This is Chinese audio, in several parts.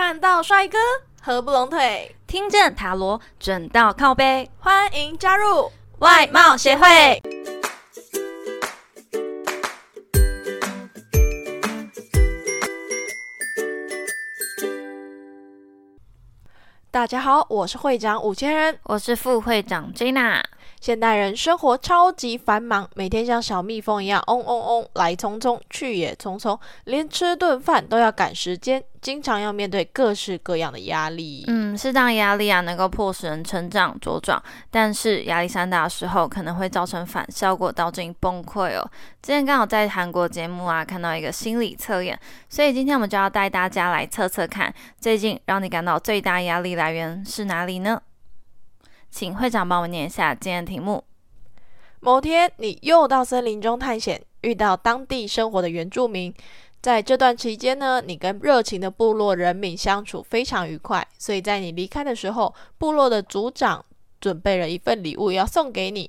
看到帅哥合不拢腿，听见塔罗准到靠背，欢迎加入外貌协会。大家好，我是会长五千人，我是副会长 Jina。现代人生活超级繁忙，每天像小蜜蜂一样嗡嗡嗡，来匆匆去也匆匆，连吃顿饭都要赶时间，经常要面对各式各样的压力。嗯，适当压力啊，能够迫使人成长茁壮，但是压力山大的时候，可能会造成反效果，导致你崩溃哦。之前刚好在韩国节目啊，看到一个心理测验，所以今天我们就要带大家来测测看，最近让你感到最大压力来源是哪里呢？请会长帮我念一下今天的题目。某天，你又到森林中探险，遇到当地生活的原住民。在这段期间呢，你跟热情的部落人民相处非常愉快。所以在你离开的时候，部落的族长准备了一份礼物要送给你，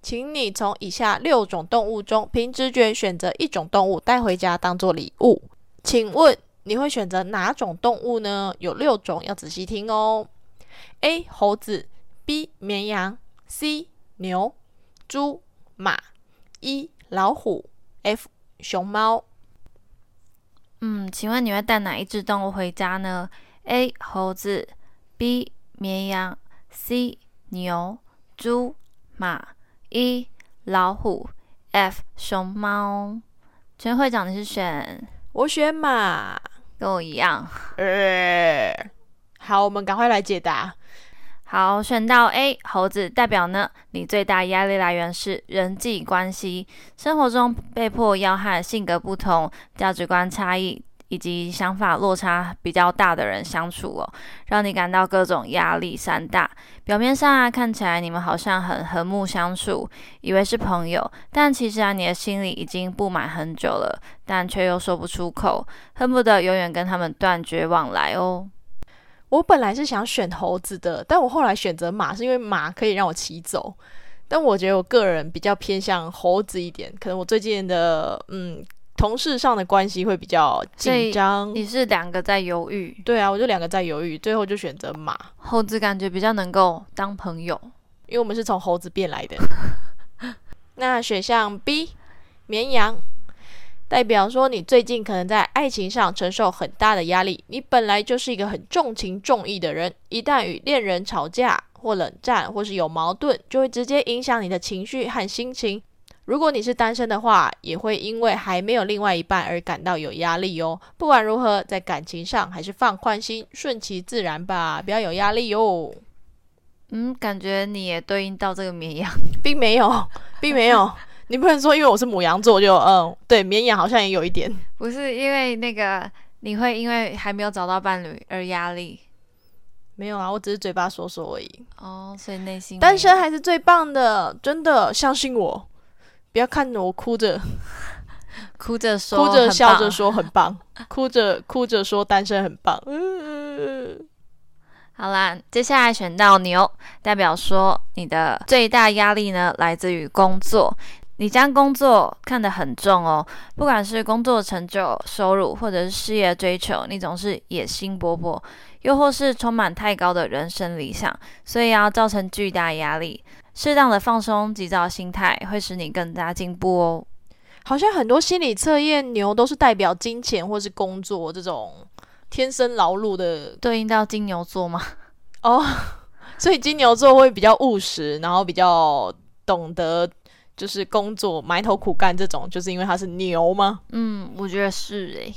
请你从以下六种动物中凭直觉选择一种动物带回家当做礼物。请问你会选择哪种动物呢？有六种，要仔细听哦。A. 猴子。B 绵羊，C 牛、猪、马，E 老虎，F 熊猫。嗯，请问你会带哪一只动物回家呢？A 猴子，B 绵羊，C 牛、猪、马，E 老虎，F 熊猫。全会长，你是选？我选马，跟我一样。呃，好，我们赶快来解答。好，选到 A 猴子，代表呢，你最大压力来源是人际关系，生活中被迫要和性格不同、价值观差异以及想法落差比较大的人相处哦，让你感到各种压力山大。表面上啊，看起来你们好像很和睦相处，以为是朋友，但其实啊，你的心里已经不满很久了，但却又说不出口，恨不得永远跟他们断绝往来哦。我本来是想选猴子的，但我后来选择马，是因为马可以让我骑走。但我觉得我个人比较偏向猴子一点，可能我最近的嗯同事上的关系会比较紧张。你是两个在犹豫？对啊，我就两个在犹豫，最后就选择马。猴子感觉比较能够当朋友，因为我们是从猴子变来的。那选项 B，绵羊。代表说，你最近可能在爱情上承受很大的压力。你本来就是一个很重情重义的人，一旦与恋人吵架或冷战，或是有矛盾，就会直接影响你的情绪和心情。如果你是单身的话，也会因为还没有另外一半而感到有压力哦。不管如何，在感情上还是放宽心，顺其自然吧，不要有压力哟。嗯，感觉你也对应到这个绵羊，并没有，并没有。你不能说因为我是母羊座就嗯对绵羊好像也有一点，不是因为那个你会因为还没有找到伴侣而压力，没有啊，我只是嘴巴说说而已。哦，所以内心单身还是最棒的，真的相信我，不要看着我哭着，哭着说，哭着笑着说很棒，哭着哭着说单身很棒。嗯好啦，接下来选到牛，代表说你的最大压力呢来自于工作。你将工作看得很重哦，不管是工作成就、收入，或者是事业追求，你总是野心勃勃，又或是充满太高的人生理想，所以要造成巨大压力。适当的放松、急躁心态，会使你更加进步哦。好像很多心理测验牛都是代表金钱或是工作这种天生劳碌的，对应到金牛座吗？哦，所以金牛座会比较务实，然后比较懂得。就是工作埋头苦干这种，就是因为他是牛吗？嗯，我觉得是诶。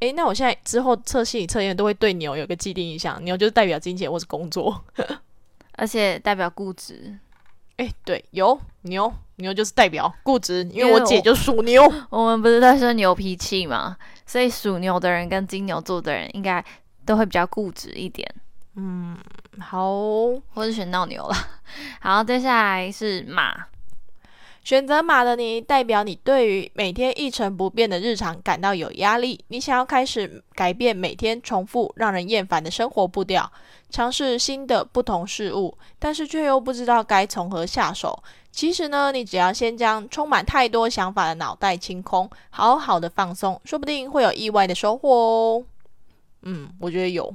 诶，那我现在之后测心理测验都会对牛有个既定印象，牛就是代表金钱或是工作，而且代表固执。诶，对，有牛牛就是代表固执，因为我姐就属牛。我们不是在说牛脾气嘛，所以属牛的人跟金牛座的人应该都会比较固执一点。嗯，好，我是选到牛了。好，接下来是马。选择马的你，代表你对于每天一成不变的日常感到有压力。你想要开始改变每天重复、让人厌烦的生活步调，尝试新的不同事物，但是却又不知道该从何下手。其实呢，你只要先将充满太多想法的脑袋清空，好好的放松，说不定会有意外的收获哦。嗯，我觉得有。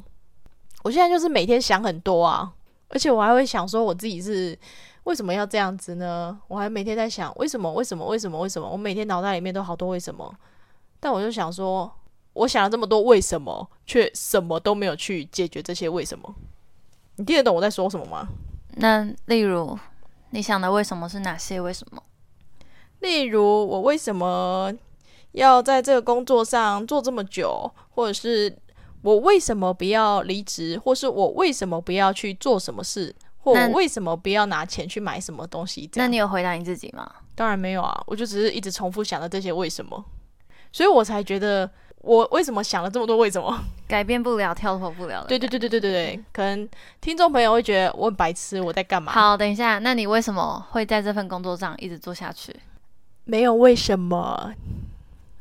我现在就是每天想很多啊，而且我还会想说我自己是为什么要这样子呢？我还每天在想为什么？为什么？为什么？为什么？我每天脑袋里面都好多为什么。但我就想说，我想了这么多为什么，却什么都没有去解决这些为什么。你听得懂我在说什么吗？那例如你想的为什么是哪些为什么？例如我为什么要在这个工作上做这么久，或者是我为什么不要离职，或是我为什么不要去做什么事，或我为什么不要拿钱去买什么东西？那你有回答你自己吗？当然没有啊，我就只是一直重复想着这些为什么，所以我才觉得我为什么想了这么多为什么，改变不了，跳脱不了。对对对对对对对，可能听众朋友会觉得我很白痴，我在干嘛？好，等一下，那你为什么会在这份工作上一直做下去？没有为什么。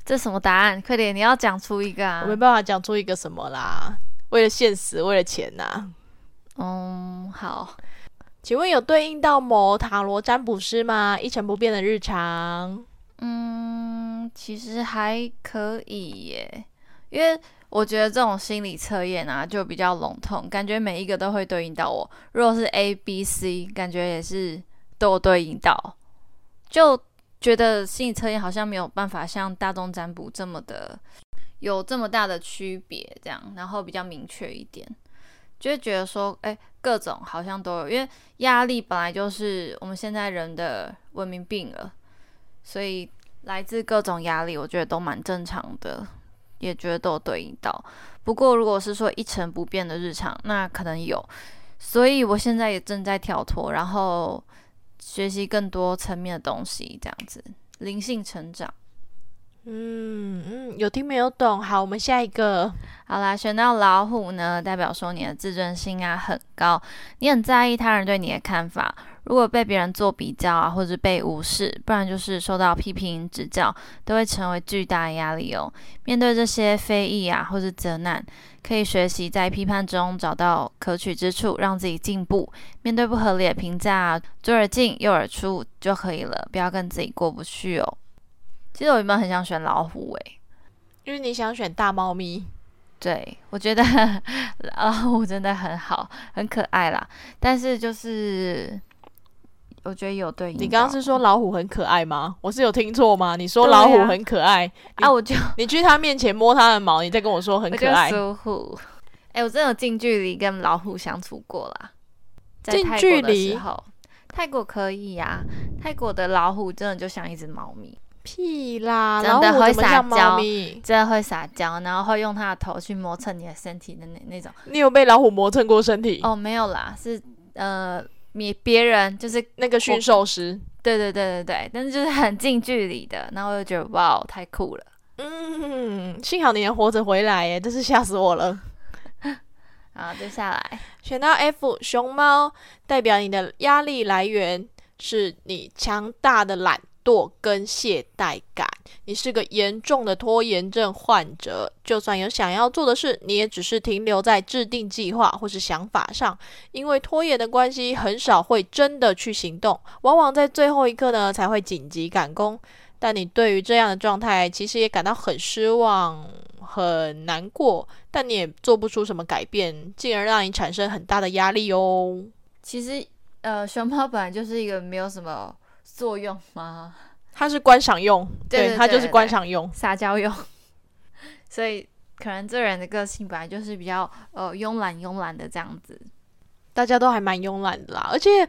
这什么答案？快点，你要讲出一个啊！我没办法讲出一个什么啦，为了现实，为了钱呐。嗯，好。请问有对应到某塔罗占卜师吗？一成不变的日常。嗯，其实还可以耶，因为我觉得这种心理测验啊，就比较笼统，感觉每一个都会对应到我。如果是 A、B、C，感觉也是都有对应到，就。觉得心理测验好像没有办法像大众占卜这么的有这么大的区别，这样，然后比较明确一点，就会觉得说，哎，各种好像都有，因为压力本来就是我们现在人的文明病了，所以来自各种压力，我觉得都蛮正常的，也觉得都有对应到。不过如果是说一成不变的日常，那可能有，所以我现在也正在跳脱，然后。学习更多层面的东西，这样子灵性成长。嗯嗯，有听没有懂？好，我们下一个。好啦，选到老虎呢，代表说你的自尊心啊很高，你很在意他人对你的看法。如果被别人做比较啊，或者被无视，不然就是受到批评指教，都会成为巨大压力哦。面对这些非议啊，或是责难，可以学习在批判中找到可取之处，让自己进步。面对不合理的评价，左耳进右耳出就可以了，不要跟自己过不去哦。其实我原本很想选老虎诶，因为你想选大猫咪。对我觉得 老虎真的很好，很可爱啦。但是就是。我觉得有对你刚刚是说老虎很可爱吗？我是有听错吗？你说老虎很可爱啊？我就 你去它面前摸它的毛，你再跟我说很可爱。老虎，哎，我真的有近距离跟老虎相处过啦。近距离泰国可以呀。泰国的老虎真的就像一只猫咪。屁啦，真的会撒娇，真的会撒娇，然后会用它的头去磨蹭你的身体的那那种。你有被老虎磨蹭过身体？哦，没有啦，是呃。你别人就是那个驯兽师，对对对对对，但是就是很近距离的，然后我就觉得哇，太酷了。嗯，幸好你能活着回来耶，真是吓死我了。好，接下来选到 F 熊猫，代表你的压力来源是你强大的懒。惰跟懈怠感，你是个严重的拖延症患者。就算有想要做的事，你也只是停留在制定计划或是想法上，因为拖延的关系，很少会真的去行动，往往在最后一刻呢才会紧急赶工。但你对于这样的状态，其实也感到很失望、很难过，但你也做不出什么改变，进而让你产生很大的压力哦。其实，呃，熊猫本来就是一个没有什么。作用吗？它是观赏用，对，它就是观赏用、撒娇用。所以可能这人的个性本来就是比较呃慵懒慵懒的这样子，大家都还蛮慵懒的啦。而且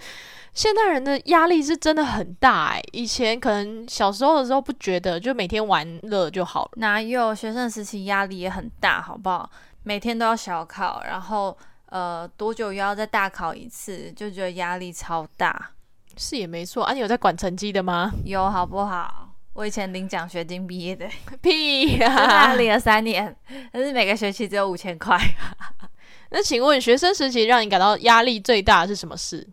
现代人的压力是真的很大哎，以前可能小时候的时候不觉得，就每天玩乐就好了。哪有学生时期压力也很大，好不好？每天都要小考，然后呃多久又要再大考一次，就觉得压力超大。是也没错啊，你有在管成绩的吗？有好不好？我以前领奖学金毕业的，屁呀，领了三年，但是每个学期只有五千块。那请问学生时期让你感到压力最大的是什么事？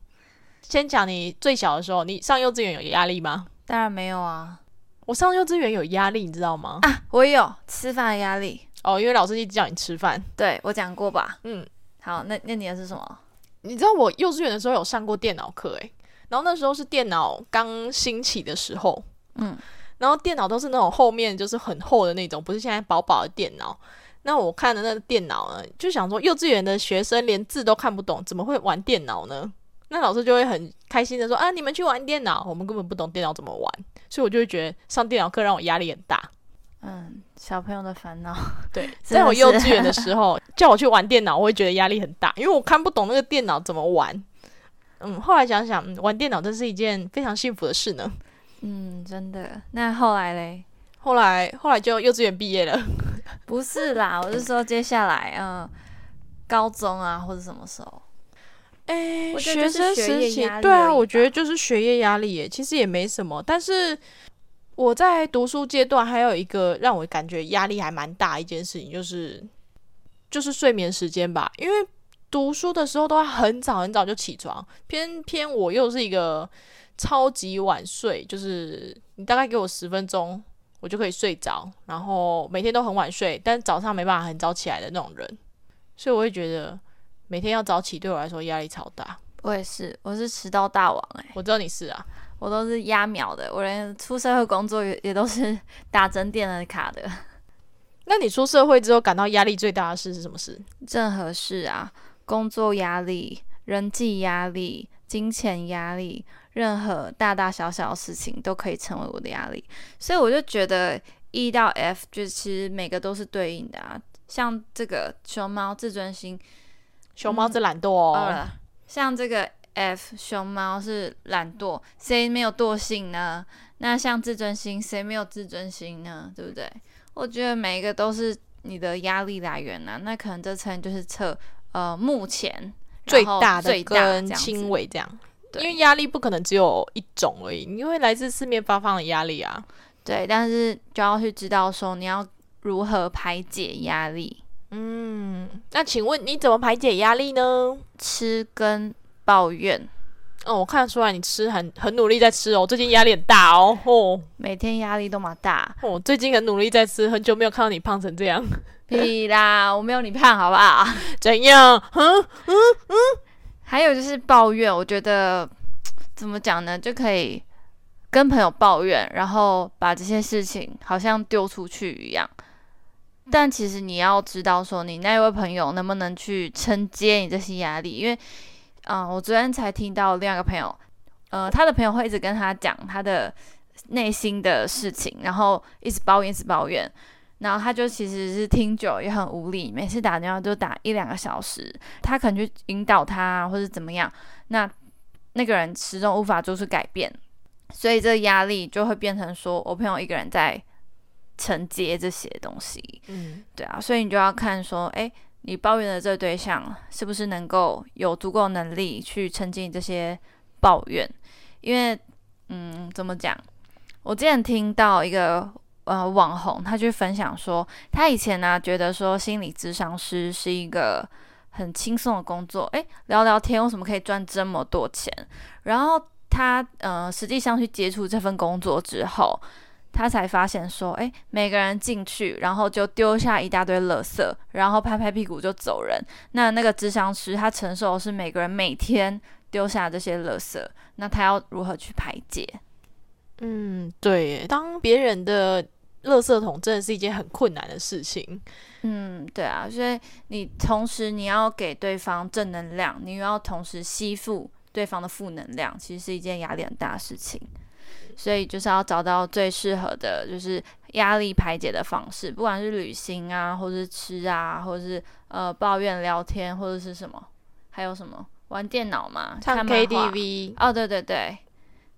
先讲你最小的时候，你上幼稚园有压力吗？当然没有啊，我上幼稚园有压力，你知道吗？啊，我有吃饭的压力哦，因为老师一直叫你吃饭。对我讲过吧？嗯，好，那那你的是什么？你知道我幼稚园的时候有上过电脑课，诶。然后那时候是电脑刚兴起的时候，嗯，然后电脑都是那种后面就是很厚的那种，不是现在薄薄的电脑。那我看的那个电脑呢，就想说幼稚园的学生连字都看不懂，怎么会玩电脑呢？那老师就会很开心的说啊，你们去玩电脑，我们根本不懂电脑怎么玩，所以我就会觉得上电脑课让我压力很大。嗯，小朋友的烦恼。对，在我幼稚园的时候叫我去玩电脑，我会觉得压力很大，因为我看不懂那个电脑怎么玩。嗯，后来想想，玩电脑真是一件非常幸福的事呢。嗯，真的。那后来嘞？后来后来就幼稚园毕业了。不是啦，我是说接下来，嗯，高中啊，或者什么时候？哎，学生时期，对啊，我觉得就是学业压力耶，其实也没什么。但是我在读书阶段，还有一个让我感觉压力还蛮大一件事情，就是就是睡眠时间吧。因为读书的时候都要很早很早就起床，偏偏我又是一个超级晚睡，就是你大概给我十分钟，我就可以睡着，然后每天都很晚睡，但早上没办法很早起来的那种人，所以我会觉得。每天要早起，对我来说压力超大。我也是，我是迟到大王哎。我知道你是啊，我都是压秒的。我连出社会工作也也都是打整点的卡的。那你出社会之后感到压力最大的事是什么事？任何事啊，工作压力、人际压力、金钱压力，任何大大小小的事情都可以成为我的压力。所以我就觉得 E 到 F 就其实每个都是对应的啊。像这个熊猫自尊心。熊猫是懒惰哦，像这个 F 熊猫是懒惰，谁没有惰性呢？那像自尊心，谁没有自尊心呢？对不对？我觉得每一个都是你的压力来源呐。那可能这层就是测呃目前最大的跟轻微这样，因为压力不可能只有一种而已，因为来自四面八方的压力啊。对，但是就要去知道说你要如何排解压力。嗯，那请问你怎么排解压力呢？吃跟抱怨。哦，我看得出来你吃很很努力在吃哦，最近压力很大哦。哦，每天压力都蛮大。哦，最近很努力在吃，很久没有看到你胖成这样。屁啦，我没有你胖，好不好？怎样？嗯嗯嗯。还有就是抱怨，我觉得怎么讲呢？就可以跟朋友抱怨，然后把这些事情好像丢出去一样。但其实你要知道，说你那位朋友能不能去承接你这些压力？因为，嗯，我昨天才听到另外一个朋友，呃，他的朋友会一直跟他讲他的内心的事情，然后一直抱怨，一直抱怨，然后他就其实是听久也很无力，每次打电话都打一两个小时，他可能去引导他或者怎么样，那那个人始终无法做出改变，所以这个压力就会变成说我朋友一个人在。承接这些东西，嗯，对啊，所以你就要看说，哎，你抱怨的这个对象是不是能够有足够能力去承接你这些抱怨？因为，嗯，怎么讲？我之前听到一个呃网红，他去分享说，他以前呢觉得说心理咨商师是一个很轻松的工作，哎，聊聊天为什么可以赚这么多钱？然后他呃实际上去接触这份工作之后。他才发现说，哎，每个人进去，然后就丢下一大堆垃圾，然后拍拍屁股就走人。那那个智商师他承受的是每个人每天丢下这些垃圾，那他要如何去排解？嗯，对，当别人的垃圾桶真的是一件很困难的事情。嗯，对啊，所以你同时你要给对方正能量，你又要同时吸附对方的负能量，其实是一件压力很大的事情。所以就是要找到最适合的，就是压力排解的方式，不管是旅行啊，或者是吃啊，或者是呃抱怨聊天，或者是什么，还有什么玩电脑嘛，唱 KTV。哦，对对对，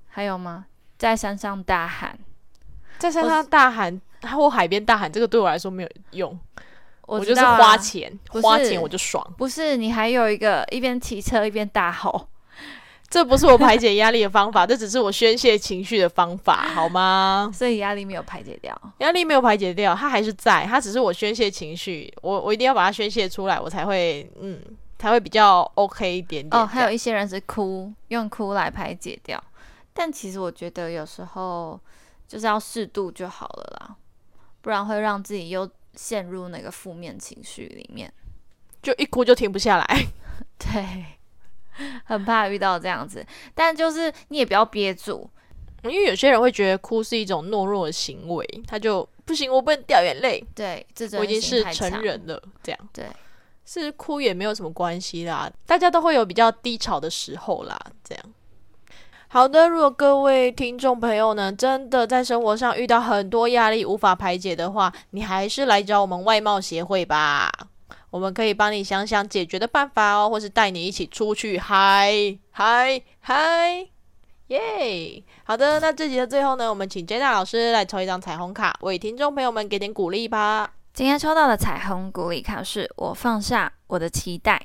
还有吗？在山上大喊，在山上大喊，或海边大喊，这个对我来说没有用。我就是花钱，花钱我就爽。不是，你还有一个一边骑车一边大吼。这不是我排解压力的方法，这只是我宣泄情绪的方法，好吗？所以压力没有排解掉，压力没有排解掉，它还是在，它只是我宣泄情绪，我我一定要把它宣泄出来，我才会嗯，才会比较 OK 一点点。哦，还有一些人是哭，用哭来排解掉，但其实我觉得有时候就是要适度就好了啦，不然会让自己又陷入那个负面情绪里面，就一哭就停不下来。对。很怕遇到这样子，但就是你也不要憋住，因为有些人会觉得哭是一种懦弱的行为，他就不行，我不能掉眼泪，对，自我已经是成人了，这样对，是哭也没有什么关系啦，大家都会有比较低潮的时候啦，这样。好的，如果各位听众朋友呢，真的在生活上遇到很多压力无法排解的话，你还是来找我们外貌协会吧，我们可以帮你想想解决的办法哦，或是带你一起出去嗨嗨嗨，耶！好的，那这集的最后呢，我们请 Jenna 老师来抽一张彩虹卡，为听众朋友们给点鼓励吧。今天抽到的彩虹鼓励卡是我放下我的期待。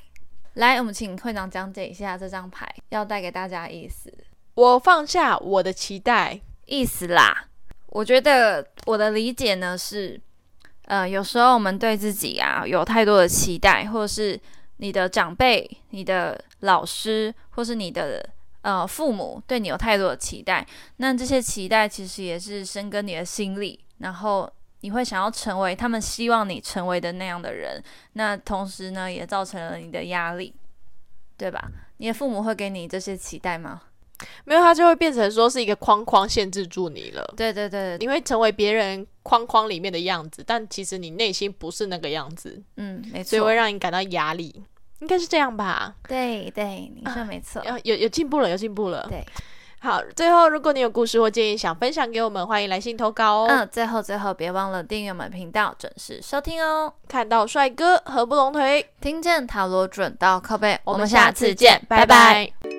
来，我们请会长讲解一下这张牌要带给大家的意思。我放下我的期待，意思啦。我觉得我的理解呢是，呃，有时候我们对自己啊有太多的期待，或者是你的长辈、你的老师，或是你的呃父母对你有太多的期待，那这些期待其实也是深根你的心里，然后你会想要成为他们希望你成为的那样的人，那同时呢也造成了你的压力，对吧？你的父母会给你这些期待吗？没有它就会变成说是一个框框限制住你了。对对对，你会成为别人框框里面的样子，但其实你内心不是那个样子，嗯，没错所以会，让你感到压力。应该是这样吧？对对，你说没错，有有有进步了，有进步了。对。好，最后如果你有故事或建议想分享给我们，欢迎来信投稿哦。嗯，最后最后别忘了订阅我们频道，准时收听哦。看到帅哥合不拢腿，听见塔罗准到靠背，我们们下下次见，，拜拜